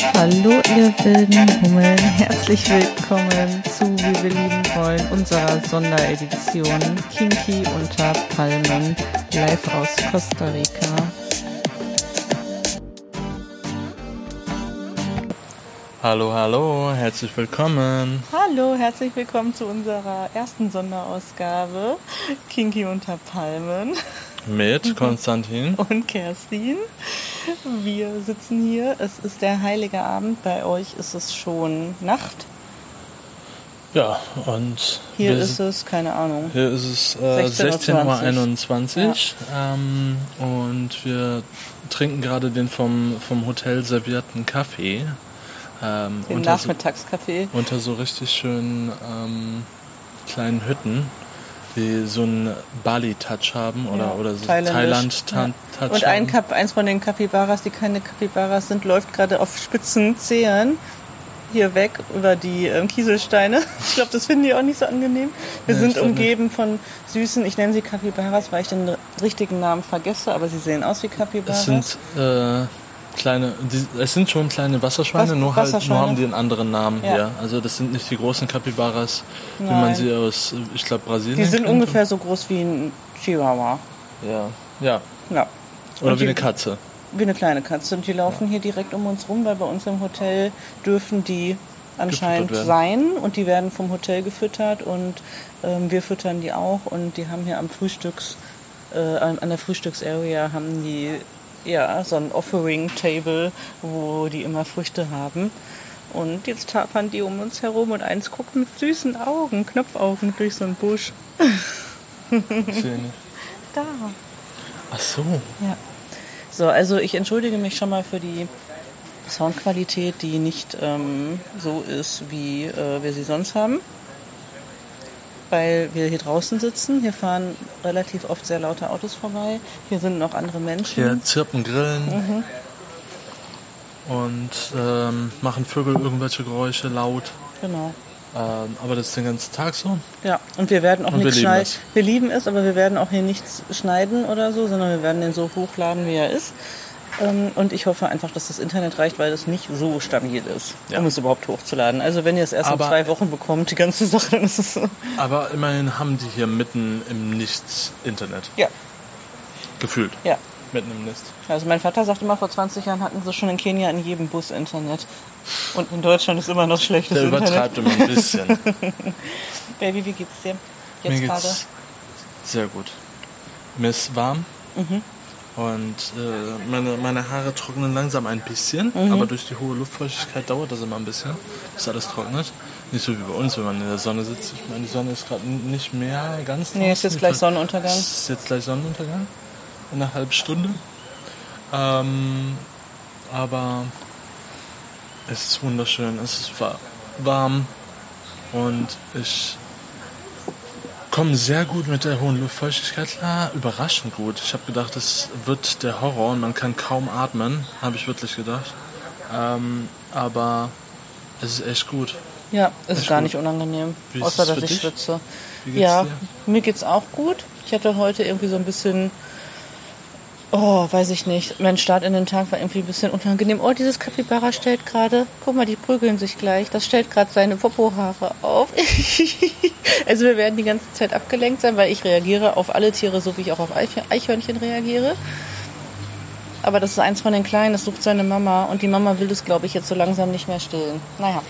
Hallo ihr wilden Hummeln, herzlich willkommen zu Wie wir lieben wollen, unserer Sonderedition Kinky unter Palmen, live aus Costa Rica. Hallo, hallo, herzlich willkommen. Hallo, herzlich willkommen zu unserer ersten Sonderausgabe Kinky unter Palmen Mit Konstantin. und Kerstin. Wir sitzen hier, es ist der heilige Abend, bei euch ist es schon Nacht. Ja, und Hier ist es, keine Ahnung. hier ist es äh, 16:20 16.21 Uhr ähm, und wir trinken gerade den vom, vom Hotel servierten Kaffee. Ähm, Den unter, so, Nachmittagskaffee. unter so richtig schönen ähm, kleinen Hütten, die so einen Bali-Touch haben oder, Ja, oder so. Thailand-Touch Und ein haben. Kap, eins von den Capybaras, die keine Capybaras sind, läuft gerade auf spitzen Zehen hier weg über die ähm, Kieselsteine. Ich glaube, das finden die auch nicht so angenehm. Wir Nee, sind umgeben von süßen, ich nenne sie Capybaras, weil ich den richtigen Namen vergesse, aber sie sehen aus wie Capybaras. Es sind äh, kleine, die, es sind schon kleine Wasserschweine, Was- nur halt Wasserschweine? nur haben die einen anderen Namen Ja. hier. Also das sind nicht die großen Capybaras, wie Nein. man sie aus, ich glaube Brasilien. die sind kennt. ungefähr so groß wie ein Chihuahua. Ja, ja. Ja. Oder Und wie die- eine Katze. Wie eine kleine Katze. Und die laufen hier direkt um uns rum, weil bei uns im Hotel dürfen die anscheinend sein und die werden vom Hotel gefüttert und ähm, wir füttern die auch und die haben hier am Frühstücks, äh, an der Frühstücksarea haben die ja so ein Offering Table, wo die immer Früchte haben. Und jetzt tapern die um uns herum und eins guckt mit süßen Augen, Knopfaugen durch so einen Busch. Nicht. Da. Ach so. Ja. So, also ich entschuldige mich schon mal für die Soundqualität, die nicht ähm, so ist, wie äh, wir sie sonst haben. Weil wir hier draußen sitzen. Hier fahren relativ oft sehr laute Autos vorbei. Hier sind noch andere Menschen. Hier zirpen Grillen Mhm. und ähm, machen Vögel irgendwelche Geräusche laut. Genau. Ähm, aber das ist den ganzen Tag so. Ja, und wir werden auch Und nichts schneiden. Wir lieben es, aber wir werden auch hier nichts schneiden oder so, sondern wir werden den so hochladen, wie er ist. Ähm, Und ich hoffe einfach, dass das Internet reicht, weil es nicht so stabil ist, Ja. um es überhaupt hochzuladen. Also wenn ihr es erst Aber- in zwei Wochen bekommt, die ganze Sache, dann ist es so. Aber immerhin haben die hier mitten im Nichts Internet. Ja, Gefühlt. ja. Mitten im Nest. Also mein Vater sagt immer, vor 20 Jahren hatten sie schon in Kenia in jedem Bus Internet. Und in Deutschland ist immer noch schlechtes Der Internet. übertreibt immer ein bisschen. Baby, wie geht's dir? Mir Jetzt geht's gerade? sehr gut. Mir ist warm Mhm. Und äh, meine, meine Haare trocknen langsam ein bisschen, Mhm. aber durch die hohe Luftfeuchtigkeit dauert das immer ein bisschen, bis alles trocknet. Nicht so wie bei uns, wenn man in der Sonne sitzt. Ich meine, die Sonne ist gerade nicht mehr ganz Nee, ist jetzt gleich Sonnenuntergang. Ist jetzt gleich Sonnenuntergang. In einer halben Stunde. Ähm, aber es ist wunderschön. Es ist wa- warm und ich komme sehr gut mit der hohen Luftfeuchtigkeit klar. Überraschend gut. Ich habe gedacht, es wird der Horror und man kann kaum atmen. Habe ich wirklich gedacht. Ähm, aber es ist echt gut. Ja, ist Ist gar gut. nicht unangenehm. Außer es dass ich dich? schwitze. Wie geht's Ja, dir? mir geht's auch gut. Ich hatte heute irgendwie so ein bisschen, oh, weiß ich nicht. Mein Start in den Tag war irgendwie ein bisschen unangenehm. Oh, dieses Kapibara stellt gerade, guck mal, die prügeln sich gleich. Das stellt gerade seine Popohaare auf. also wir werden die ganze Zeit abgelenkt sein, weil ich reagiere auf alle Tiere, so wie ich auch auf Eich- Eichhörnchen reagiere. Aber das ist eins von den Kleinen, das sucht seine Mama und die Mama will das, glaube ich, jetzt so langsam nicht mehr stillen. Naja.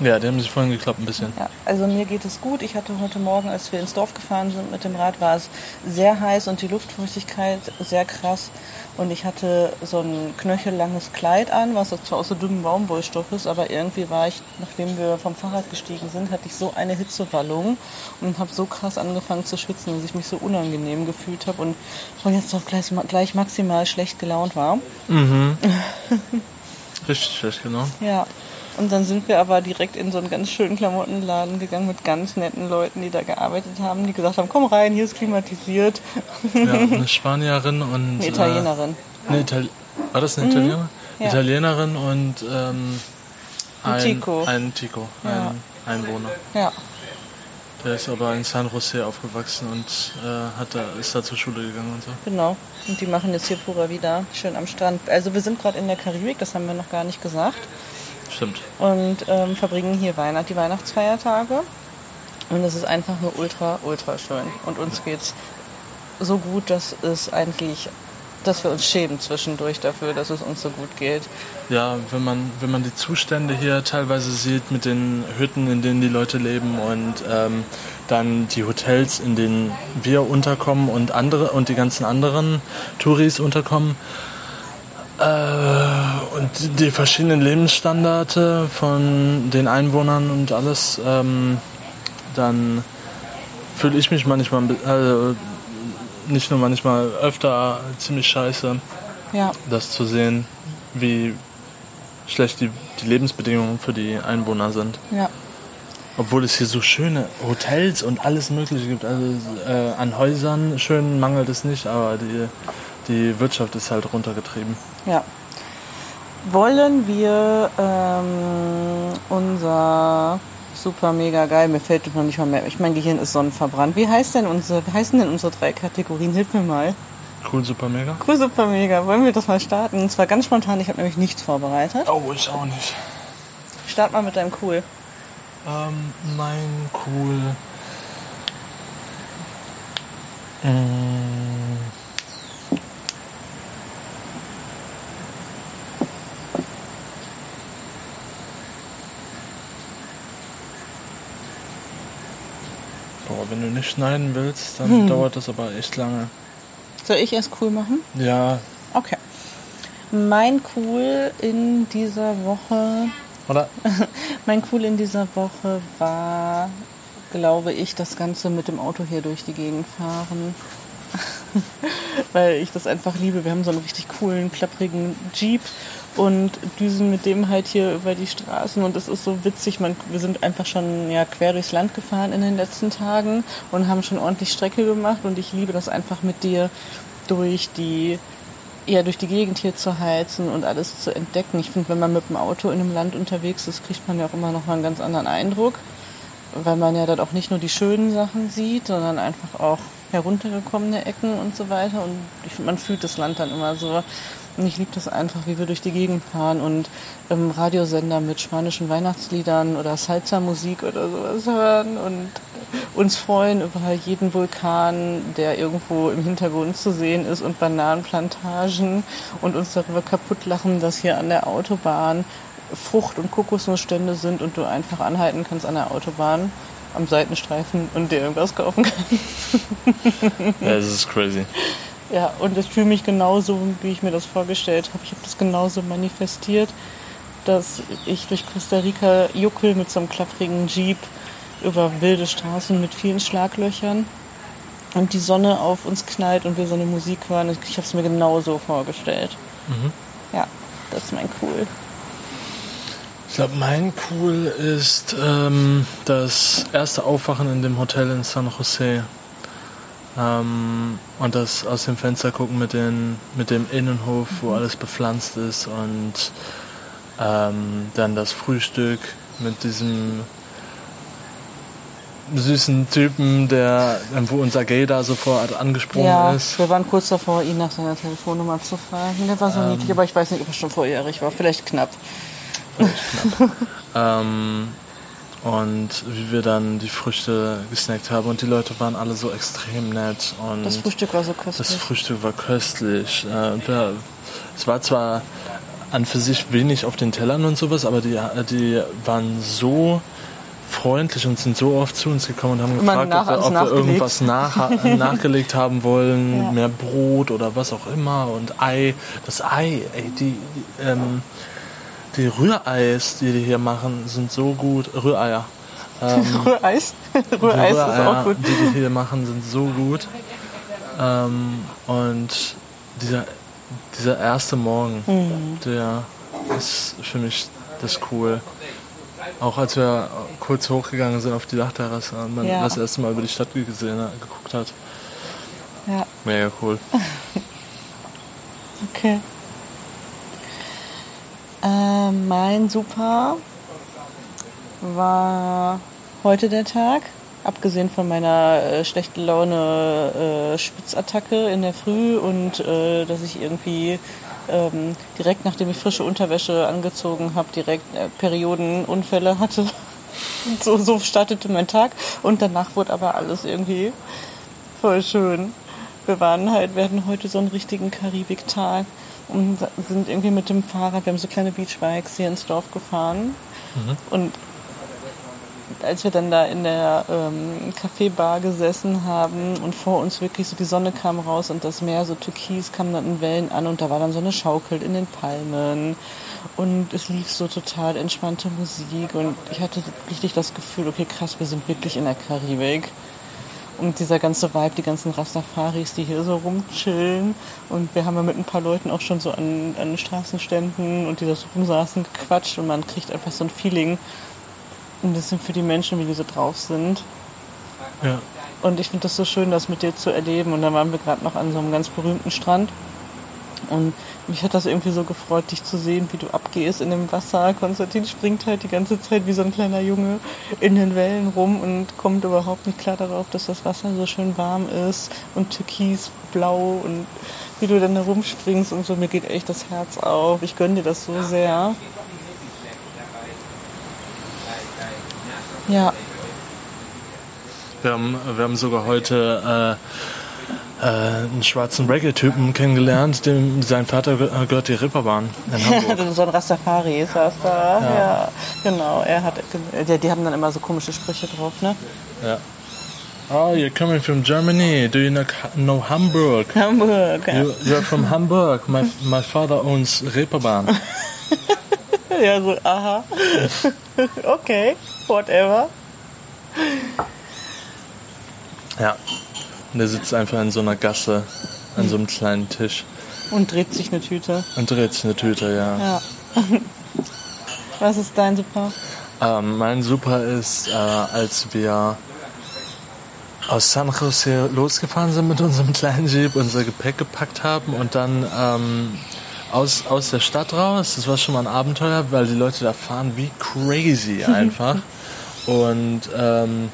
Ja, die haben sich vorhin geklappt ein bisschen. Ja, also mir geht es gut. Ich hatte heute Morgen, als wir ins Dorf gefahren sind mit dem Rad, war es sehr heiß und die Luftfeuchtigkeit sehr krass. Und ich hatte so ein knöchellanges Kleid an, was zwar aus so dünnem Baumwollstoff ist, aber irgendwie war ich, nachdem wir vom Fahrrad gestiegen sind, hatte ich so eine Hitzewallung und habe so krass angefangen zu schwitzen, dass ich mich so unangenehm gefühlt habe und von jetzt auf gleich, gleich maximal schlecht gelaunt war. Richtig schlecht, genau. Ja. Und dann sind wir aber direkt in so einen ganz schönen Klamottenladen gegangen mit ganz netten Leuten, die da gearbeitet haben, die gesagt haben, komm rein, hier ist klimatisiert. Ja, eine Spanierin und. Eine Italienerin. Äh, eine Itali War das eine Italienerin? Ja. Italienerin und ähm, Ein ein Tico. Ein Tico, Ja. ein Einwohner. Ja. Der ist aber in San Jose aufgewachsen und äh, hat da, ist da zur Schule gegangen und so. Genau. Und die machen jetzt hier Pura wieder schön am Strand. Also wir sind gerade in der Karibik, das haben wir noch gar nicht gesagt. Stimmt. und ähm, verbringen hier Weihnacht, die Weihnachtsfeiertage. Und es ist einfach nur ultra, ultra schön. Und uns geht's so gut, dass es eigentlich, dass wir uns schämen zwischendurch dafür, dass es uns so gut geht. Ja, wenn man, wenn man die Zustände hier teilweise sieht mit den Hütten, in denen die Leute leben und ähm, dann die Hotels, in denen wir unterkommen und andere und die ganzen anderen Touris unterkommen. Äh, und die, verschiedenen Lebensstandarte von den Einwohnern und alles, ähm, dann fühle ich mich manchmal, also nicht nur manchmal, öfter ziemlich scheiße Ja, das zu sehen, wie schlecht die, die Lebensbedingungen für die Einwohner sind. ja. Obwohl es hier so schöne Hotels und alles Mögliche gibt. Also äh, an Häusern schön mangelt es nicht, aber die, die Wirtschaft ist halt runtergetrieben. Ja. Wollen wir ähm, unser super mega geil, mir fällt noch nicht mal mehr, ich mein Gehirn ist sonnenverbrannt. Wie heißt denn unsere, wie heißen denn unsere drei Kategorien? Hilf mir mal. Cool, super mega. Cool, super mega. Wollen wir das mal starten? Und zwar ganz spontan, ich habe nämlich nichts vorbereitet. Oh, ich auch nicht. Start mal mit deinem Cool. Ähm, mein cool. Mm. Nicht schneiden willst, dann dauert das aber echt lange. Soll ich erst cool machen? Ja, Okay. Mein Cool in dieser Woche oder? Mein Cool in dieser Woche war, glaube ich, das Ganze mit dem Auto hier durch die Gegend fahren. Weil ich das einfach liebe. Wir haben so einen richtig coolen, klapprigen Jeep und düsen mit dem halt hier über die Straßen und es ist so witzig. Man, wir sind einfach schon ja, quer durchs Land gefahren in den letzten Tagen und haben schon ordentlich Strecke gemacht und ich liebe das einfach mit dir durch die ja, durch die Gegend hier zu heizen und alles zu entdecken. Ich finde, wenn man mit dem Auto in einem Land unterwegs ist, kriegt man ja auch immer noch mal einen ganz anderen Eindruck, weil man ja dann auch nicht nur die schönen Sachen sieht, sondern einfach auch heruntergekommene Ecken und so weiter. Und ich finde, man fühlt das Land dann immer so. Ich liebe das einfach, wie wir durch die Gegend fahren und ähm, Radiosender mit spanischen Weihnachtsliedern oder Salsa-Musik oder sowas hören und uns freuen über jeden Vulkan, der irgendwo im Hintergrund zu sehen ist und Bananenplantagen und uns darüber kaputt lachen, dass hier an der Autobahn Frucht- und Kokosnussstände sind und du einfach anhalten kannst an der Autobahn am Seitenstreifen und dir irgendwas kaufen kannst. Ja, das ist crazy. Ja, und ich fühle mich genauso, wie ich mir das vorgestellt habe. Ich habe das genauso manifestiert, dass ich durch Costa Rica juckel mit so einem klapprigen Jeep über wilde Straßen mit vielen Schlaglöchern und die Sonne auf uns knallt und wir so eine Musik hören. Ich habe es mir genauso vorgestellt. Ja, das ist mein Cool. Ich glaube, mein Cool ist ähm, das erste Aufwachen in dem Hotel in San Jose. Ähm, und das aus dem Fenster gucken mit, den, mit dem Innenhof, wo alles bepflanzt ist. Und ähm, dann das Frühstück mit diesem süßen Typen, der, wo unser Gay da sofort angesprungen Ja, ist. wir waren kurz davor, ihn nach seiner Telefonnummer zu fragen. Der war so niedlich, aber ich weiß nicht, ob er schon vorjährig war. Vielleicht knapp. Ähm, und wie wir dann die Früchte gesnackt haben. Und die Leute waren alle so extrem nett. Und Das Frühstück war so das köstlich. Frühstück war köstlich. Äh, wir, es war zwar an für sich wenig auf den Tellern und sowas, aber die, die waren so freundlich und sind so oft zu uns gekommen und haben gefragt, ob wir, ob wir irgendwas nach, nachgelegt haben wollen, Ja. mehr Brot oder was auch immer und Ei. Das Ei, ey, die, die, ähm, die Rühreis, die die hier machen, sind so gut. Rühreier. Ähm, Rühreis. Rühreis ist auch gut. die die hier machen, sind so gut. Ähm, und dieser, dieser erste Morgen, Mhm. der ist für mich das cool. Auch als wir kurz hochgegangen sind auf die Dachterrasse und man Ja. das erste Mal über die Stadt gesehen, hat- geguckt hat. Ja, Mega cool. okay. Äh, mein Super war heute der Tag. Abgesehen von meiner äh, schlechten Laune äh, Spitzattacke in der Früh und äh, dass ich irgendwie ähm, direkt nachdem ich frische Unterwäsche angezogen habe, direkt äh, Periodenunfälle hatte. so, so startete mein Tag und danach wurde aber alles irgendwie voll schön. Wir waren halt, wir hatten heute so einen richtigen Karibiktag und sind irgendwie mit dem Fahrrad, wir haben so kleine Beachbikes hier ins Dorf gefahren. Mhm. Und als wir dann da in der ähm, Kaffeebar gesessen haben und vor uns wirklich so die Sonne kam raus und das Meer so türkis kam dann in Wellen an und da war dann so eine Schaukel in den Palmen und es lief so total entspannte Musik und ich hatte richtig das Gefühl, okay krass, wir sind wirklich in der Karibik. Und dieser ganze Vibe, die ganzen Rastafaris, die hier so rumchillen. Und wir haben ja mit ein paar Leuten auch schon so an, an Straßenständen und die da so rumsaßen gequatscht und man kriegt einfach so ein Feeling, ein bisschen für die Menschen, wie die so drauf sind. Ja. Und ich finde das so schön, das mit dir zu erleben. Und da waren wir gerade noch an so einem ganz berühmten Strand. Und mich hat das irgendwie so gefreut, dich zu sehen, wie du abgehst in dem Wasser. Konstantin springt halt die ganze Zeit wie so ein kleiner Junge in den Wellen rum und kommt überhaupt nicht klar darauf, dass das Wasser so schön warm ist und türkisblau und wie du dann da rumspringst und so. Mir geht echt das Herz auf. Ich gönne dir das so sehr. Ja. Wir haben, wir haben sogar heute äh, äh, einen schwarzen Reggae-Typen kennengelernt, dem sein Vater gehört die Ripperbahn in Hamburg. so ein Rastafari ist das da. Ja. ja. genau. Er hat, die, die haben dann immer so komische Sprüche drauf, ne? Ja. Oh, you're coming from Germany. Do you know, know Hamburg? Hamburg. You, you're from Hamburg. My, my father owns Reeperbahn. ja, so, aha. okay whatever. Ja. Und der sitzt einfach in so einer Gasse an so einem kleinen Tisch. Und dreht sich eine Tüte. Und dreht sich eine Tüte, ja. Ja. Was ist dein Super? Ähm, mein Super ist, äh, als wir aus San Jose losgefahren sind mit unserem kleinen Jeep, unser Gepäck gepackt haben und dann ähm, aus, aus der Stadt raus. Das war schon mal ein Abenteuer, weil die Leute da fahren wie crazy einfach. Und ähm,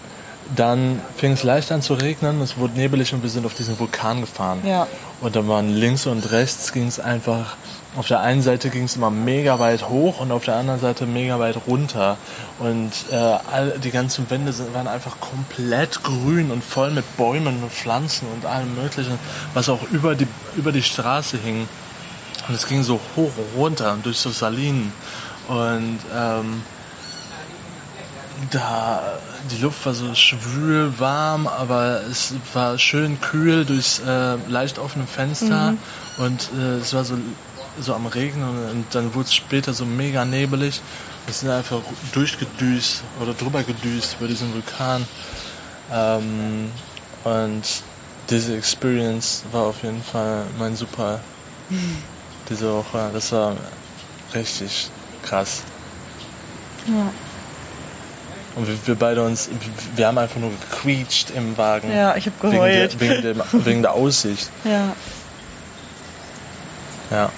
dann fing es leicht an zu regnen, es wurde nebelig und wir sind auf diesen Vulkan gefahren. Ja. Und dann waren links und rechts ging es einfach, auf der einen Seite ging es immer mega weit hoch und auf der anderen Seite mega weit runter. Und äh, all, die ganzen Wände sind, waren einfach komplett grün und voll mit Bäumen und Pflanzen und allem möglichen, was auch über die, über die Straße hing. Und es ging so hoch und runter durch so Salinen. Und ähm, da die Luft war so schwül, warm, aber es war schön kühl durchs äh, leicht offene Fenster mhm. und äh, es war so, so am Regnen und dann wurde es später so mega nebelig. Wir sind einfach durchgedüst oder drüber gedüst über diesen Vulkan. Ähm, und diese Experience war auf jeden Fall mein super mhm. diese Woche. Das war richtig krass. Ja. Und wir, wir, beide uns, wir haben einfach nur gequietscht im Wagen. Ja, ich habe geheult. Wegen der, wegen, der, wegen der Aussicht. Ja. Ja.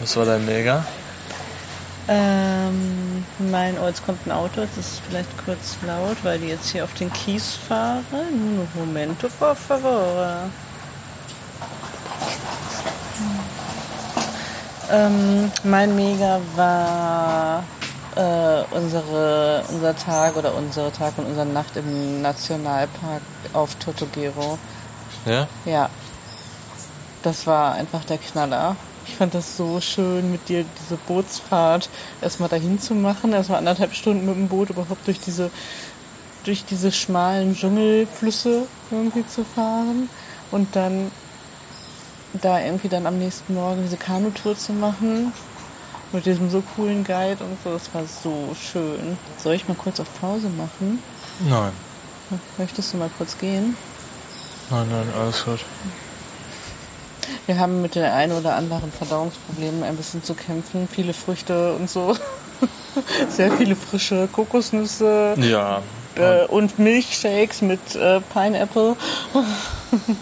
Was war dein Mega? Ähm, mein, oh, jetzt kommt ein Auto, das ist vielleicht kurz laut, weil die jetzt hier auf den Kies fahren. Un momento, por favor. Ähm, mein Mega war äh, unsere, unser Tag oder unsere Tag und unsere Nacht im Nationalpark auf Totogero. Ja? Ja. Das war einfach der Knaller. Ich fand das so schön, mit dir diese Bootsfahrt erstmal dahin zu machen. Erstmal anderthalb Stunden mit dem Boot überhaupt durch diese, durch diese schmalen Dschungelflüsse irgendwie zu fahren. Und dann da irgendwie dann am nächsten Morgen diese Kanutour zu machen mit diesem so coolen Guide und so. Das war so schön. Soll ich mal kurz auf Pause machen? Nein. Möchtest du mal kurz gehen? Nein, nein, alles gut. Wir haben mit den ein oder anderen Verdauungsproblemen ein bisschen zu kämpfen. Viele Früchte und so. Sehr viele frische Kokosnüsse. Ja. Äh, und Milchshakes mit äh, Pineapple.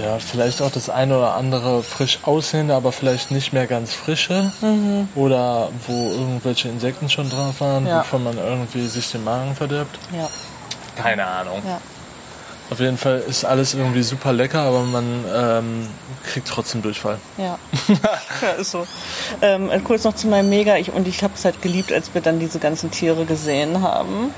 Ja, vielleicht auch das eine oder andere frisch aussehende, aber vielleicht nicht mehr ganz frische. Mhm. Oder wo irgendwelche Insekten schon drauf waren, ja. wovon man irgendwie sich den Magen verdirbt. Ja. Keine Ahnung. Ja. Auf jeden Fall ist alles irgendwie super lecker, aber man ähm, kriegt trotzdem Durchfall. Ja. ja, ist so. Ähm, kurz noch zu meinem Mega. Ich, und ich habe es halt geliebt, als wir dann diese ganzen Tiere gesehen haben.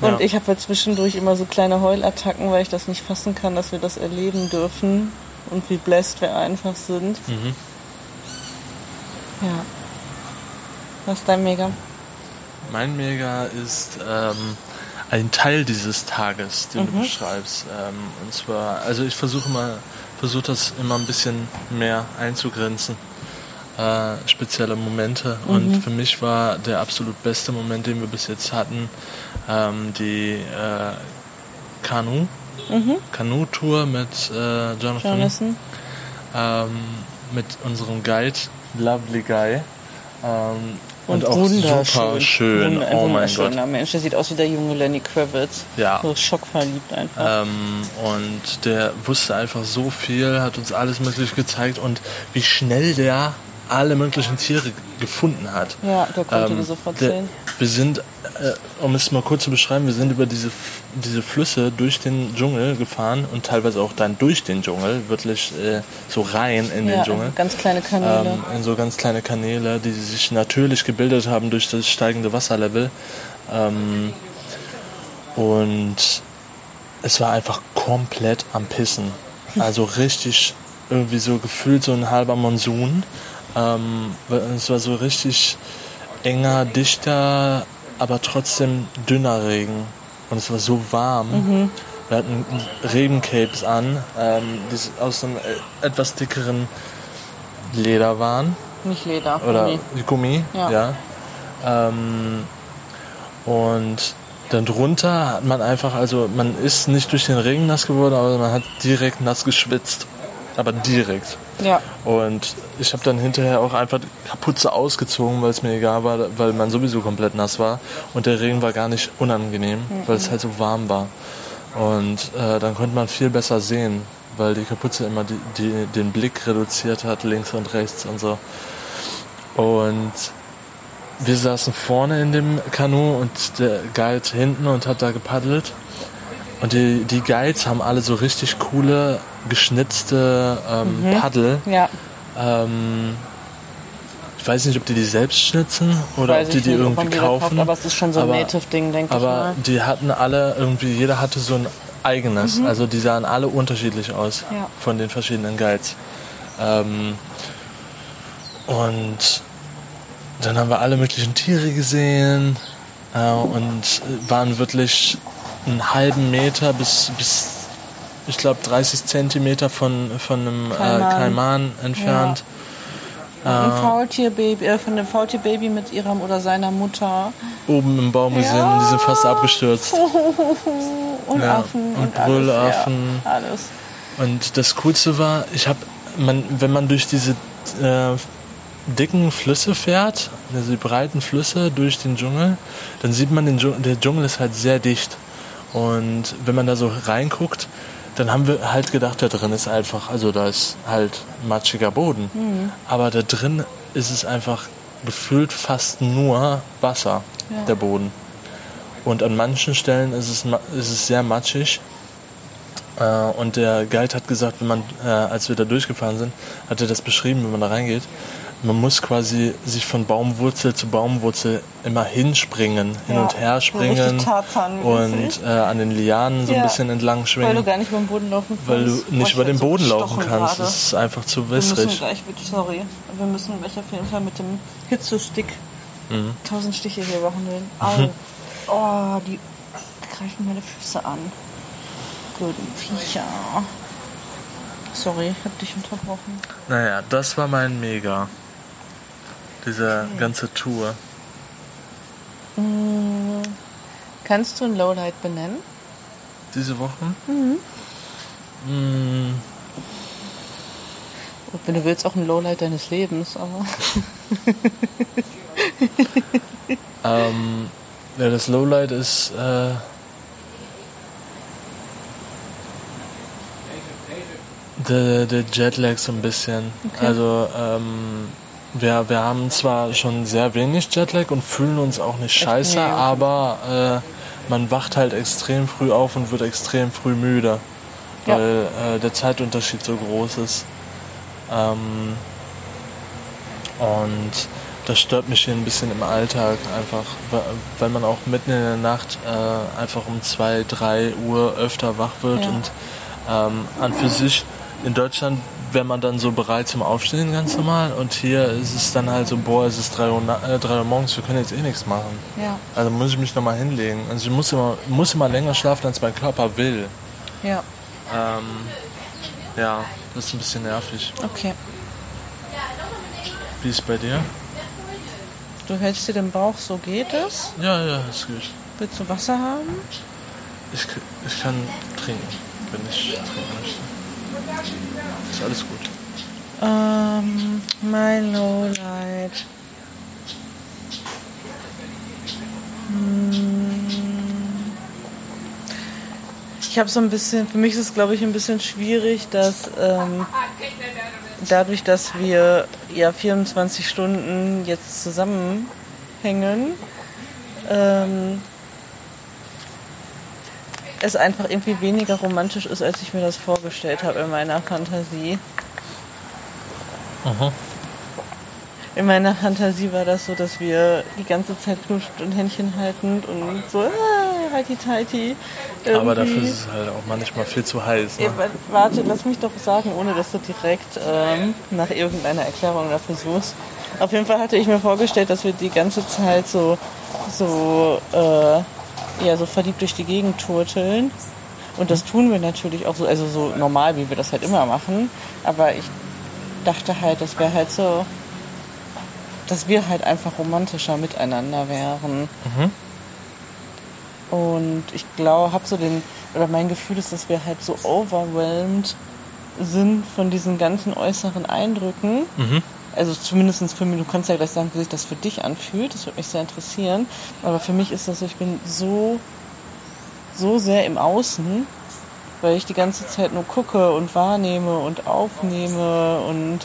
Und Ja. ich habe halt zwischendurch immer so kleine Heulattacken, weil ich das nicht fassen kann, dass wir das erleben dürfen. Und wie blessed wir einfach sind. Mhm. Ja. Was ist dein Mega? Mein Mega ist ähm, ein Teil dieses Tages, den du beschreibst. Ähm, und zwar, also ich versuche mal, versuche das immer ein bisschen mehr einzugrenzen. Äh, spezielle Momente. Und für mich war der absolut beste Moment, den wir bis jetzt hatten, ähm, die äh, Kanu, Kanu-Tour mit äh, Jonathan, Jonathan? ähm, mit unserem Guide, Lovely Guy. Ähm, und, auch wunderschön. super schön. Oh mein Gott. Mensch. Der sieht aus wie der junge Lenny Kravitz. Ja. So schockverliebt einfach. Ähm, und der wusste einfach so viel, hat uns alles mögliche gezeigt und wie schnell der alle möglichen Tiere gefunden hat. ja, der konnte Ähm, dir sofort der- sehen. Wir sind, äh, um es mal kurz zu beschreiben, wir sind über diese, diese Flüsse durch den Dschungel gefahren und teilweise auch dann durch den Dschungel, wirklich äh, so rein in den Ja, Dschungel. ganz kleine Kanäle. Ähm, in so ganz kleine Kanäle, die sich natürlich gebildet haben durch das steigende Wasserlevel. Ähm, und es war einfach komplett am Pissen. Also richtig irgendwie so gefühlt so ein halber Monsun. Ähm, es war so richtig enger, dichter, aber trotzdem dünner Regen. Und es war so warm. Wir hatten Regencapes an, ähm, die aus einem äh, etwas dickeren Leder waren Nicht Leder. oder Gummi. Gummi, Ja. ja. Ähm, und dann drunter hat man einfach, also man ist nicht durch den Regen nass geworden, aber man hat direkt nass geschwitzt. Aber direkt. Ja. Und ich habe dann hinterher auch einfach die Kapuze ausgezogen, weil es mir egal war, weil man sowieso komplett nass war. Und der Regen war gar nicht unangenehm, weil es halt so warm war. Und äh, dann konnte man viel besser sehen, weil die Kapuze immer die, die, den Blick reduziert hat, links und rechts und so. Und wir saßen vorne in dem Kanu und der Guide hinten und hat da gepaddelt. Und die, die Guides haben alle so richtig coole, geschnitzte ähm, Paddel. Ja. Ähm, ich weiß nicht, ob die die selbst schnitzen oder Weiß ob die die nicht, irgendwie kaufen. kauft, aber es ist schon so ein Aber- Native-Ding, denke ich Aber mal. die hatten alle irgendwie, jeder hatte so ein eigenes. Also die sahen alle unterschiedlich aus Mhm. Ja. von den verschiedenen Guides. Ähm, und dann haben wir alle möglichen Tiere gesehen äh, und waren wirklich einen halben Meter bis, bis ich glaube 30 Zentimeter von, von einem Kaiman. Äh, Kaiman entfernt. Ein Faultierbaby, äh, von dem Faultierbaby mit ihrer oder seiner Mutter. Oben im Baum gesehen Ja. die sind fast abgestürzt. Und Ja, Affen und und, alles. Brüllaffen. Ja, alles. Und das Coolste war, ich habe, man, wenn man durch diese äh, dicken Flüsse fährt, also die breiten Flüsse durch den Dschungel, dann sieht man, den Dschungel, der Dschungel ist halt sehr dicht. Und wenn man da so reinguckt, dann haben wir halt gedacht, da drin ist einfach, also da ist halt matschiger Boden. Mhm. Aber da drin ist es einfach gefühlt fast nur Wasser, Ja. der Boden. Und an manchen Stellen ist es, ist es sehr matschig. Äh, und der Guide hat gesagt, wenn man, äh, als wir da durchgefahren sind, hat er das beschrieben, wenn man da reingeht. Man muss quasi sich von Baumwurzel zu Baumwurzel immer hinspringen, hin Ja, und her so springen und äh, an den Lianen so ein Ja. bisschen entlang Weil du schwingen, gar nicht über den Boden laufen kannst. weil du nicht ich über den so Boden laufen gestochen kannst. gerade. Das ist einfach zu Wir müssen wässrig. gleich sorry. Wir müssen gleich auf jeden Fall mit dem Hitzestick Mhm. tausend Stiche hier behandeln. Au. Oh, die greifen meine Füße an. Guten Viecher. Sorry, ich hab dich unterbrochen. Naja, das war mein Mega. Diese ganze Tour. Kannst du ein Lowlight benennen? Diese Woche? Mm, Wenn du willst, auch ein Lowlight deines Lebens, aber. ähm, ja, das Lowlight ist äh, der, der Jetlag so ein bisschen. Okay. Also ähm, wir, wir haben zwar schon sehr wenig Jetlag und fühlen uns auch nicht scheiße, Nee, aber äh, man wacht halt extrem früh auf und wird extrem früh müde, Ja. weil äh, der Zeitunterschied so groß ist. Ähm, und das stört mich hier ein bisschen im Alltag einfach, weil man auch mitten in der Nacht äh, einfach um 2, 3 Uhr öfter wach wird Ja. und ähm, an für sich in Deutschland wäre man dann so bereit zum Aufstehen ganz normal und hier ist es dann halt so, boah, es ist 3 Uhr, äh, 3 Uhr morgens, wir können jetzt eh nichts machen. Ja, Also muss ich mich nochmal hinlegen. Also ich muss immer, muss immer länger schlafen, als mein Körper will. ja, Ähm, ja, das ist ein bisschen nervig. okay. Wie ist es bei dir? Du hältst dir den Bauch, so geht es. Ja, ja, ist gut. Willst du Wasser haben? Ich, ich kann trinken, wenn ich trinken möchte. Ist alles gut. Ähm, mein Lowlight. Hm. Ich habe so ein bisschen, für mich ist es glaube ich ein bisschen schwierig, dass ähm, dadurch, dass wir ja 24 Stunden jetzt zusammenhängen, ähm, es einfach irgendwie weniger romantisch ist, als ich mir das vorgestellt habe in meiner Fantasie. Aha. In meiner Fantasie war das so, dass wir die ganze Zeit knutschend und Händchen haltend und so, ah, heiti teiti. Aber dafür ist es halt auch manchmal viel zu heiß. Ja, Ne? wa- Warte, lass mich doch sagen, ohne dass du direkt ähm, nach irgendeiner Erklärung dafür suchst. Auf jeden Fall hatte ich mir vorgestellt, dass wir die ganze Zeit so, so, äh, ja, so verliebt durch die Gegend turteln. Und das tun wir natürlich auch so, also so normal, wie wir das halt immer machen. Aber ich dachte halt, das wäre halt so, dass wir halt einfach romantischer miteinander wären. Und ich glaube, habe so den, oder mein Gefühl ist, dass wir halt so overwhelmed sind von diesen ganzen äußeren Eindrücken. Also zumindest für mich, du kannst ja gleich sagen, wie sich das für dich anfühlt. Das würde mich sehr interessieren. Aber für mich ist das ich bin so, so sehr im Außen, weil ich die ganze Zeit nur gucke und wahrnehme und aufnehme und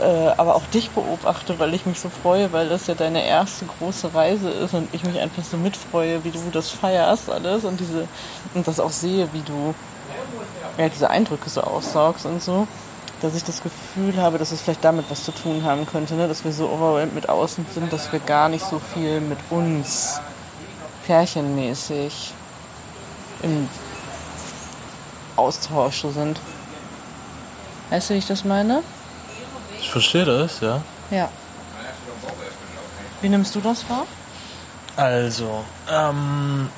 äh, aber auch dich beobachte, weil ich mich so freue, weil das ja deine erste große Reise ist und ich mich einfach so mitfreue, wie du das feierst alles und diese und das auch sehe, wie du ja, diese Eindrücke so aussaugst und so, dass ich das Gefühl habe, dass es vielleicht damit was zu tun haben könnte, ne? dass wir so overwhelmed mit außen sind, dass wir gar nicht so viel mit uns pärchenmäßig im Austausch sind. Weißt du, wie ich das meine? Ich verstehe das, ja. Ja. Wie nimmst du das wahr? Also, ähm,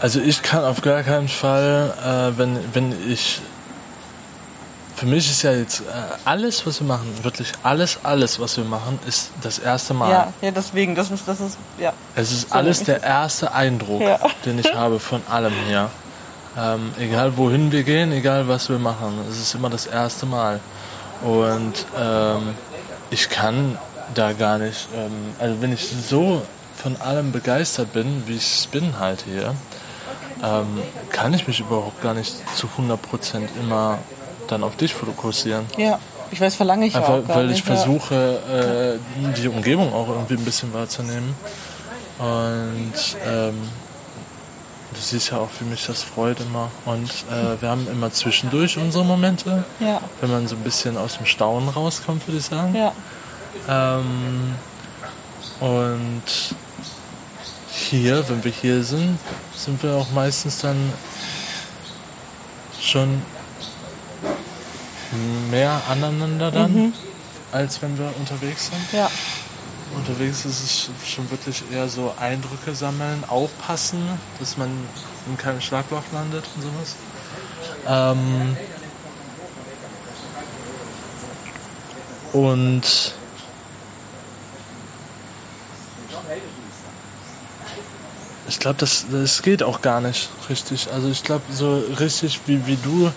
also ich kann auf gar keinen Fall, äh, wenn, wenn ich, für mich ist ja jetzt äh, alles, was wir machen, wirklich alles, alles, was wir machen, ist das erste Mal. Ja, ja, deswegen, das ist, das ist, ja. Es ist So alles der erste Eindruck, Ja. den ich habe von allem hier. Ähm, egal wohin wir gehen, egal was wir machen, es ist immer das erste Mal. Und ähm, ich kann da gar nicht, ähm, also wenn ich so von allem begeistert bin, wie ich bin halt hier, ähm, kann ich mich überhaupt gar nicht zu 100% immer dann auf dich fokussieren. Ja, ich weiß, verlange ich Einfach, auch gar weil nicht. ich versuche, äh, die Umgebung auch irgendwie ein bisschen wahrzunehmen. Und ähm, du siehst ja auch, wie mich das freut immer. Und äh, wir haben immer zwischendurch unsere Momente, Ja, ja, wenn man so ein bisschen aus dem Staunen rauskommt, würde ich sagen. ja. Ähm, und hier, wenn wir hier sind, sind wir auch meistens dann schon mehr aneinander dann, als wenn wir unterwegs sind. ja. Unterwegs ist es schon wirklich eher so Eindrücke sammeln, aufpassen, dass man in keinem Schlagloch landet und sowas. Ähm und ich glaube, das, das geht auch gar nicht richtig. Also ich glaube, so richtig wie, wie du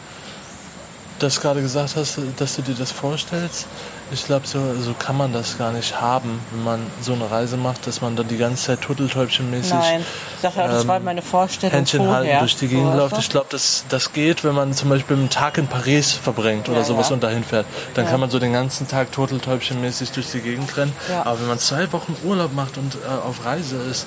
das gerade gesagt hast, dass du dir das vorstellst. Ich glaube, so, so kann man das gar nicht haben, wenn man so eine Reise macht, dass man dann die ganze Zeit turteltäubchenmäßig Nein, ich sag ja, das ähm, war meine Vorstellung Händchen vorher. halten durch die Gegend So, läuft. Ich glaube, das, das geht, wenn man zum Beispiel einen Tag in Paris verbringt oder Ja, sowas ja. und dahin fährt. Dann Ja. kann man so den ganzen Tag turteltäubchenmäßig durch die Gegend rennen. Aber wenn man zwei Wochen Urlaub macht und äh, auf Reise ist,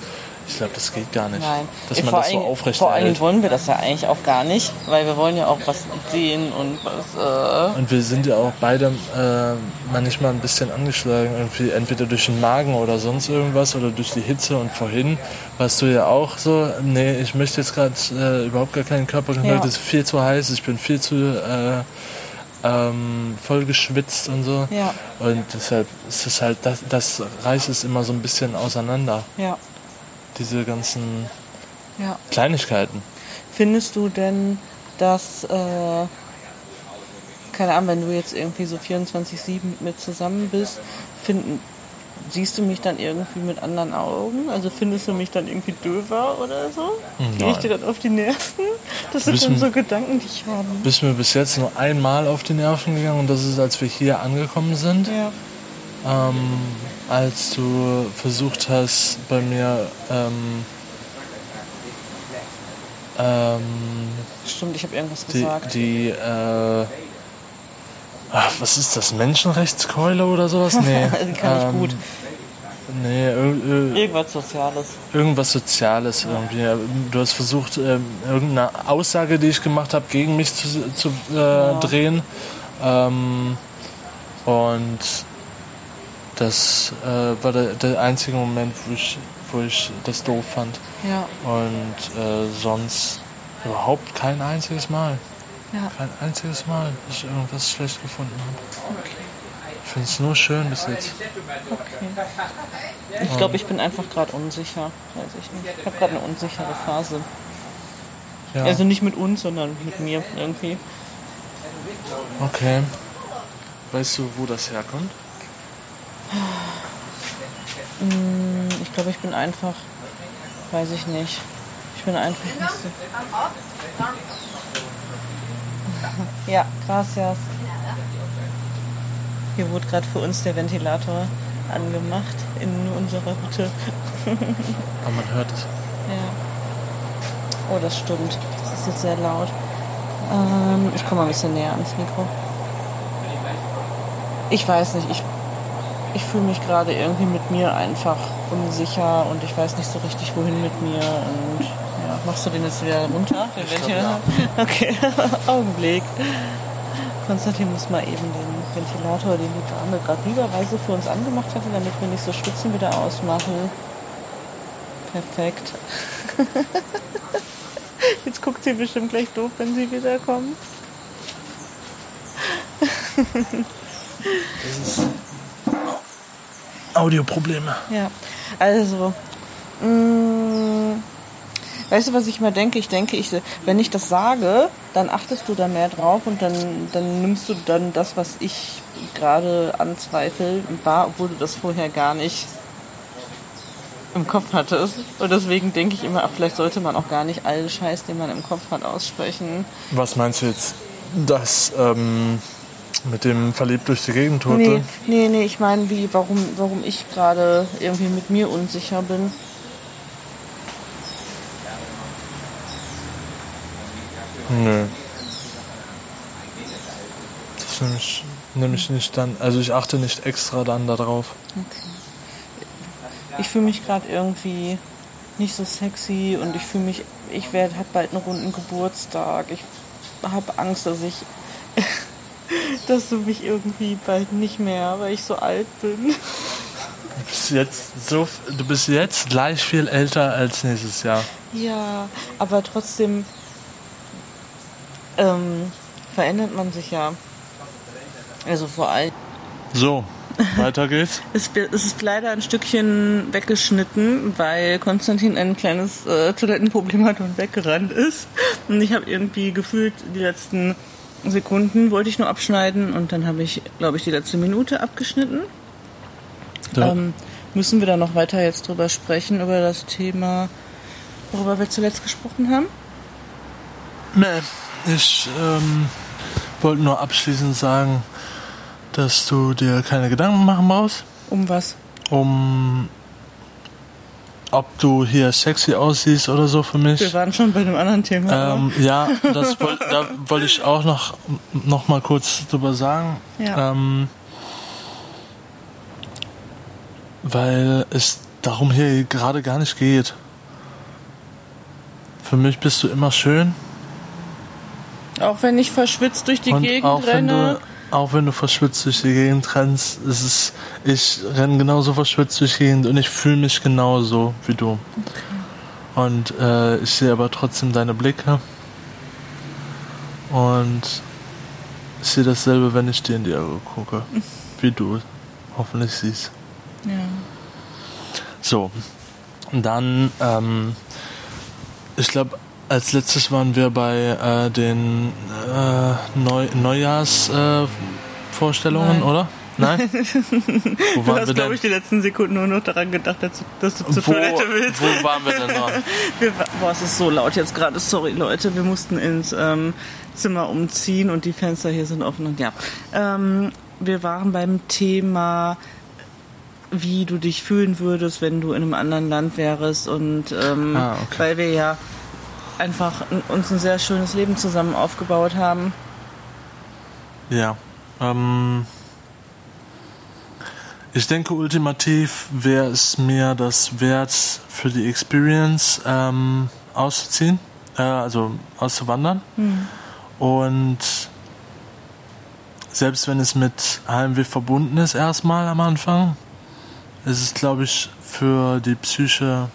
Ich glaube, das geht gar nicht. Nein. Dass Äh, man vor das so aufrecht Vor erhält. wollen wir das ja eigentlich auch gar nicht, weil wir wollen ja auch was sehen und was. Äh, Und wir sind ja auch beide äh, manchmal ein bisschen angeschlagen, irgendwie entweder durch den Magen oder sonst irgendwas oder durch die Hitze. Und vorhin warst du ja auch so, nee, ich möchte jetzt gerade äh, überhaupt gar keinen Körperkontakt, Ja. es ist viel zu heiß, ich bin viel zu äh, ähm, voll geschwitzt und so. ja, Und deshalb ist es halt, das, das reißt es immer so ein bisschen auseinander, ja, diese ganzen ja. Kleinigkeiten. Findest du denn, dass, äh, keine Ahnung, wenn du jetzt irgendwie so 24-7 mit mir zusammen bist, finden, siehst du mich dann irgendwie mit anderen Augen? Also findest du mich dann irgendwie döver oder so? Gehe ich dir dann auf die Nerven? Das sind du- so Gedanken, die ich habe. Bist mir bis jetzt nur einmal auf die Nerven gegangen und das ist, als wir hier angekommen sind. Ja, ähm, als du versucht hast, bei mir ähm, ähm, stimmt, ich habe irgendwas die, gesagt. die äh, ach, was ist das, Menschenrechtskeule oder sowas? Nee. Kann ich ähm, gut. Nee, ir- ir- Irgendwas Soziales. irgendwas Soziales irgendwie. Du hast versucht, ähm, irgendeine Aussage, die ich gemacht habe, gegen mich zu, zu äh, drehen. Ähm, und das äh, war der, der einzige Moment, wo ich, wo ich das doof fand. Ja, Und äh, sonst überhaupt kein einziges Mal. ja. Kein einziges Mal, dass ich irgendwas schlecht gefunden habe. Ich finde es nur schön bis jetzt. Ich glaube, ich bin einfach gerade unsicher. Weiß ich nicht. Ich habe gerade eine unsichere Phase. Ja. Also nicht mit uns, sondern mit mir irgendwie. okay. Weißt du, wo das herkommt? Hm, Ich glaube, ich bin einfach, weiß ich nicht. Ich bin einfach nicht so. Ja, gracias. Hier wurde gerade für uns der Ventilator angemacht in unserer Hütte. Aber man hört es. Ja. Oh, das stimmt. Das ist jetzt sehr laut. Ähm, ich komme mal ein bisschen näher ans Mikro. Ich weiß nicht, ich, ich fühle mich gerade irgendwie mit mir einfach unsicher und ich weiß nicht so richtig, wohin mit mir. Und ja, machst du den jetzt wieder runter? Ich glaub, Ventilator? Okay, Augenblick. Konstantin muss mal eben den Ventilator, den die Dame gerade lieberweise für uns angemacht hatte, damit wir nicht so schwitzen, wieder ausmachen. Perfekt. Jetzt guckt sie bestimmt gleich doof, wenn sie wiederkommt. Audioprobleme. Ja, also, mh, weißt du, was ich mal denke? Ich denke, ich, wenn ich das sage, dann achtest du da mehr drauf und dann, dann nimmst du dann das, was ich gerade anzweifle, wahr, obwohl du das vorher gar nicht im Kopf hattest. Und deswegen denke ich immer, vielleicht sollte man auch gar nicht allen Scheiß, den man im Kopf hat, aussprechen. Was meinst du jetzt? Das ähm, mit dem verliebt durch die Gegend Tourte? Nee, nee, nee, ich meine, wie, warum, warum ich gerade irgendwie mit mir unsicher bin. Nö. Das nehme ich, nehm ich nicht dann. Also ich achte nicht extra dann darauf. Ich fühle mich gerade irgendwie nicht so sexy und ich fühle mich, ich werde hab bald einen runden Geburtstag. Ich habe Angst, dass ich, dass du mich irgendwie bald nicht mehr, weil ich so alt bin. Du bist jetzt so, du bist jetzt gleich viel älter als nächstes Jahr. Ja, aber trotzdem ähm, verändert man sich ja. Also vor allem. So, weiter geht's. Es, es ist leider ein Stückchen weggeschnitten, weil Konstantin ein kleines äh, Toilettenproblem hat und weggerannt ist. Und ich habe irgendwie gefühlt die letzten Sekunden wollte ich nur abschneiden und dann habe ich, glaube ich, die letzte Minute abgeschnitten. Ja. Ähm, müssen wir da noch weiter jetzt drüber sprechen, über das Thema, worüber wir zuletzt gesprochen haben? Nee, ich ähm, wollte nur abschließend sagen, dass du dir keine Gedanken machen brauchst, Um was? um ob du hier sexy aussiehst oder so für mich. Wir waren schon bei einem anderen Thema. Ähm, ja, das woll, da wollte ich auch noch, noch mal kurz drüber sagen. Ja. Ähm, weil es darum hier gerade gar nicht geht. Für mich bist du immer schön. Auch wenn ich verschwitzt durch die und Gegend auch wenn renne. du, auch wenn du verschwitzt durch die Gegend rennst, ist es, ich renne genauso verschwitzt durch die Gegend und ich fühle mich genauso wie du. Und äh, ich sehe aber trotzdem deine Blicke. Und ich sehe dasselbe, wenn ich dir in die Augen gucke. Wie du hoffentlich siehst. Ja. So. Dann, ähm, ich glaube, als letztes waren wir bei äh, den äh, Neu Neujahrsvorstellungen, oder? Nein? Wo Du waren hast, wir glaube ich, die letzten Sekunden nur noch daran gedacht, dass du, du zur Wo, Toilette willst. wo waren wir denn noch? Wir, boah, es ist so laut jetzt gerade. Sorry, Leute. Wir mussten ins ähm, Zimmer umziehen und die Fenster hier sind offen. Und ja, ähm, wir waren beim Thema, wie du dich fühlen würdest, wenn du in einem anderen Land wärst. Und ähm, Ah, okay. weil wir ja einfach uns ein sehr schönes Leben zusammen aufgebaut haben. Ja. Ähm, ich denke, ultimativ wäre es mir das wert, für die Experience ähm, auszuziehen, äh, also auszuwandern. Und selbst wenn es mit Heimweh verbunden ist, erstmal am Anfang, ist es, glaube ich, für die Psyche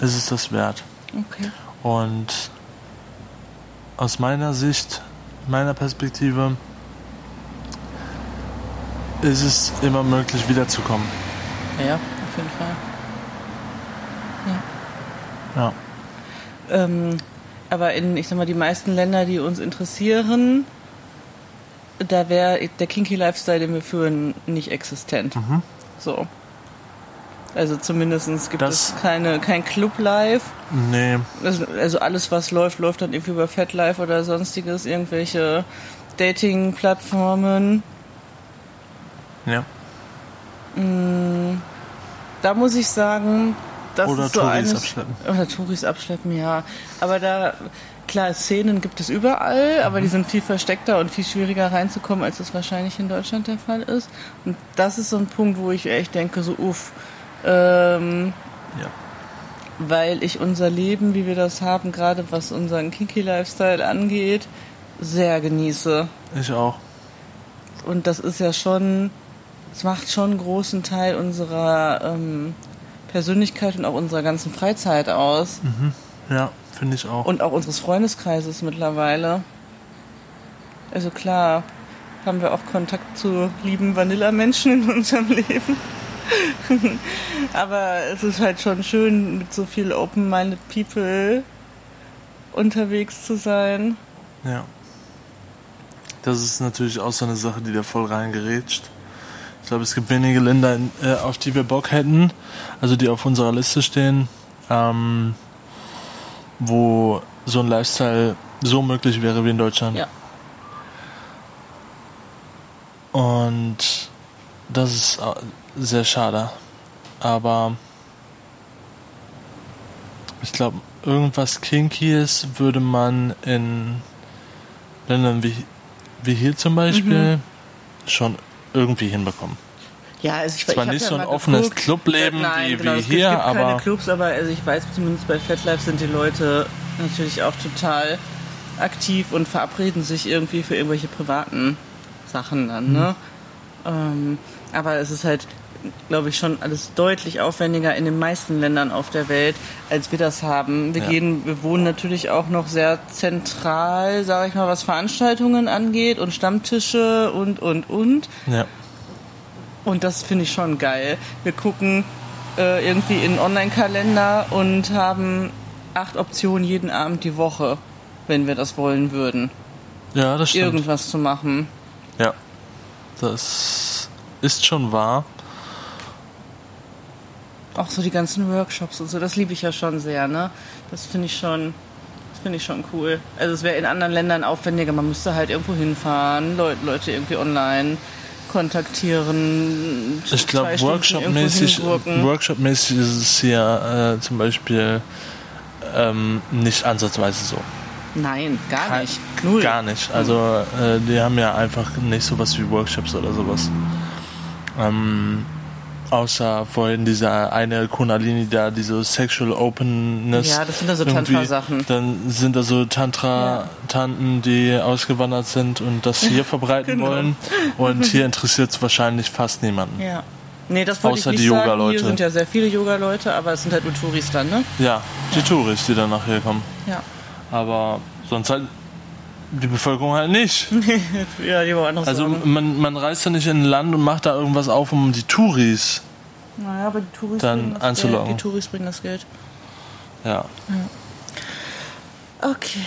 ist es das wert. Okay. Und aus meiner Sicht, meiner Perspektive, ist es immer möglich, wiederzukommen. Ja, auf jeden Fall. Ja. Ähm, aber in, ich sag mal, die meisten Länder, die uns interessieren, da wäre der Kinky Lifestyle, den wir führen, nicht existent. Mhm. So. Also zumindest gibt Das- es keine, kein Club-Life. Nee, Also, also alles, was läuft, läuft dann irgendwie über FatLife oder sonstiges, irgendwelche Dating-Plattformen. ja. Da muss ich sagen, das Oder ist so Touris eines, abschleppen. Oder Touris abschleppen, ja. Aber da, klar, Szenen gibt es überall, aber Mhm. die sind viel versteckter und viel schwieriger reinzukommen, als es wahrscheinlich in Deutschland der Fall ist. Und das ist so ein Punkt, wo ich echt denke, so uff, ähm, Ja. weil ich unser Leben, wie wir das haben, gerade was unseren Kinky Lifestyle angeht, sehr genieße. Ich auch. Und das ist ja schon, es macht schon einen großen Teil unserer ähm, Persönlichkeit und auch unserer ganzen Freizeit aus. Ja, finde ich auch. Und auch unseres Freundeskreises mittlerweile. Also klar, haben wir auch Kontakt zu lieben Vanilla-Menschen in unserem Leben. Aber es ist halt schon schön, mit so viel open-minded People unterwegs zu sein. Ja. Das ist natürlich auch so eine Sache, die da voll reingerätscht. Ich glaube, es gibt wenige Länder, in, äh, auf die wir Bock hätten, also die auf unserer Liste stehen, ähm, wo so ein Lifestyle so möglich wäre wie in Deutschland. Ja. Und das ist äh, sehr schade. Aber ich glaube, irgendwas Kinkyes würde man in Ländern wie, wie hier zum Beispiel schon irgendwie hinbekommen. Ja, also ich, Zwar ich nicht ja so ein offenes geguckt. Clubleben Nein, wie- genau, wie es hier, gibt keine aber- Clubs, aber also ich weiß zumindest bei FatLife sind die Leute natürlich auch total aktiv und verabreden sich irgendwie für irgendwelche privaten Sachen dann, ne? Mhm. Ähm, aber es ist halt, glaube ich, schon alles deutlich aufwendiger in den meisten Ländern auf der Welt, als wir das haben. Wir Ja. gehen, wir wohnen natürlich auch noch sehr zentral, sage ich mal, was Veranstaltungen angeht und Stammtische und und und. Ja. Und das finde ich schon geil. Wir gucken äh, irgendwie in einen Online-Kalender und haben acht Optionen jeden Abend die Woche, wenn wir das wollen würden, Ja, das stimmt. irgendwas zu machen. Ja. Das ist schon wahr. Auch so die ganzen Workshops und so, das liebe ich ja schon sehr, ne? Das finde ich schon, das finde ich schon cool. Also es wäre in anderen Ländern aufwendiger, man müsste halt irgendwo hinfahren, Leute, Leute irgendwie online kontaktieren. Ich glaube, Workshop-mäßig. Workshop-mäßig ist es hier äh, zum Beispiel ähm, nicht ansatzweise so. Nein, gar Kein- nicht. Null. Gar nicht. Also äh, die haben ja einfach nicht sowas wie Workshops oder sowas. Ähm, außer vorhin dieser eine Kundalini da, diese Sexual Openness. Ja, das sind da so Tantra-Sachen. Dann sind da so Tantra-Tanten, die ausgewandert sind und das hier verbreiten Genau. wollen. Und hier interessiert es wahrscheinlich fast niemanden. Ja. Nee, das wollte Außer ich nicht die. Yoga-Leute. Hier sind ja sehr viele Yoga-Leute, aber es sind halt nur Touris dann, ne? Ja, die Touris, die dann nachher kommen. Ja. Aber sonst halt die Bevölkerung halt nicht. Ja, die woanders Also man, man reist ja nicht in ein Land und macht da irgendwas auf, um die Touris. Naja, aber die Touris dann bringen das anzulocken. Geld. Die Touris bringen das Geld. Ja. Okay.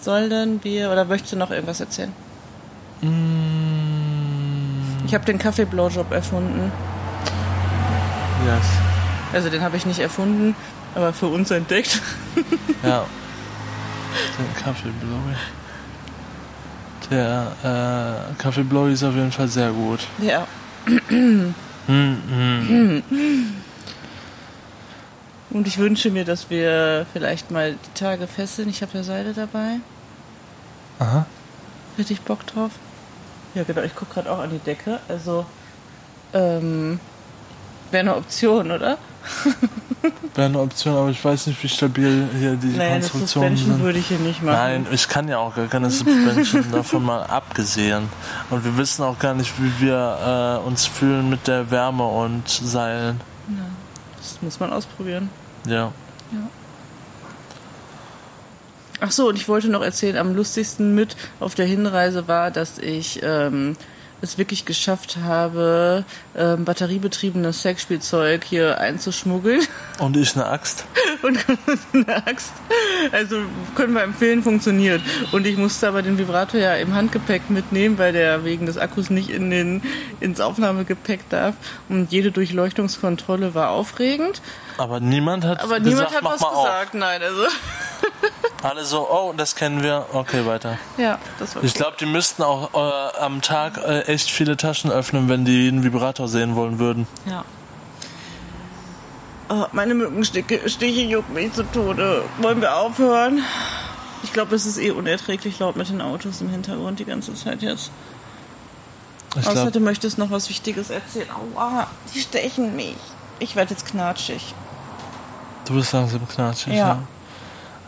Sollen wir, oder möchtest du noch irgendwas erzählen? Mm, Ich habe den Kaffee-Blowjob erfunden. yes. Also den habe ich nicht erfunden, aber für uns entdeckt. Ja. Der Kaffee-Blowy. Der äh, Kaffee-Blowy ist auf jeden Fall sehr gut. Ja. Hm, hm. Und ich wünsche mir, dass wir vielleicht mal die Tage fesseln. Ich habe ja Seile dabei. Aha. Hätte ich Bock drauf? Ja, genau. Ich gucke gerade auch an die Decke. Also, ähm, wäre eine Option, oder? Wäre eine Option, aber ich weiß nicht, wie stabil hier die Naja, Konstruktionen Suspension sind. würde ich hier nicht machen. Nein, ich kann ja auch gar keine Suspension davon mal abgesehen. Und wir wissen auch gar nicht, wie wir äh, uns fühlen mit der Wärme und Seilen. Das muss man ausprobieren. Ja. Ach so, und ich wollte noch erzählen, am lustigsten mit auf der Hinreise war, dass ich ähm, es wirklich geschafft habe, ähm, batteriebetriebenes Sexspielzeug hier einzuschmuggeln Und ich eine Axt. und eine Axt. Also können wir empfehlen, funktioniert. Und ich musste aber den Vibrator ja im Handgepäck mitnehmen, weil der wegen des Akkus nicht in den, ins Aufnahmegepäck darf. Und jede Durchleuchtungskontrolle war aufregend. Aber niemand hat Aber gesagt, niemand hat mach was mal gesagt, nein, also. auf. Alle so, oh, das kennen wir. Okay, weiter. Ja, das war Ich glaube, die müssten auch äh, am Tag äh, echt viele Taschen öffnen, wenn die einen Vibrator sehen wollen würden. Ja. Oh, meine Mückenstiche Stiche jucken mich zu Tode. Wollen wir aufhören? Ich glaube, es ist eh unerträglich laut mit den Autos im Hintergrund die ganze Zeit jetzt. Ich Außer glaube, du möchtest noch was Wichtiges erzählen. Aua, die stechen mich. Ich werde jetzt knatschig. du bist langsam knatschig. Ja.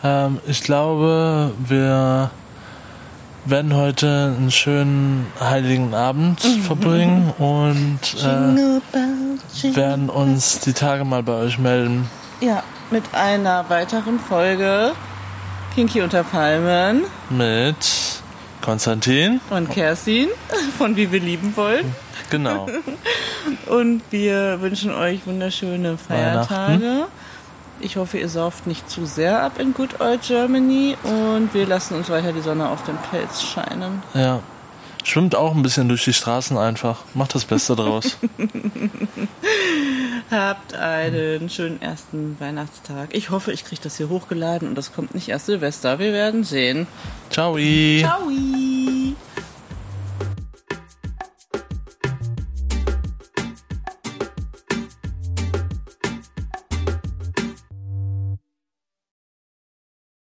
Ja. Ähm, ich glaube, wir werden heute einen schönen heiligen Abend Mhm. verbringen und äh, werden uns die Tage mal bei euch melden. Ja, mit einer weiteren Folge Kinky unter Palmen Mit Konstantin. und Kerstin von Wie wir lieben wollen. Genau. Und wir wünschen euch wunderschöne Feiertage. Ich hoffe, ihr sauft nicht zu sehr ab in Good Old Germany und wir lassen uns weiter die Sonne auf den Pelz scheinen. Ja. Schwimmt auch ein bisschen durch die Straßen einfach. Macht das Beste draus. Habt einen schönen ersten Weihnachtstag. Ich hoffe, ich kriege das hier hochgeladen und das kommt nicht erst Silvester. Wir werden sehen. Ciao. Ciao.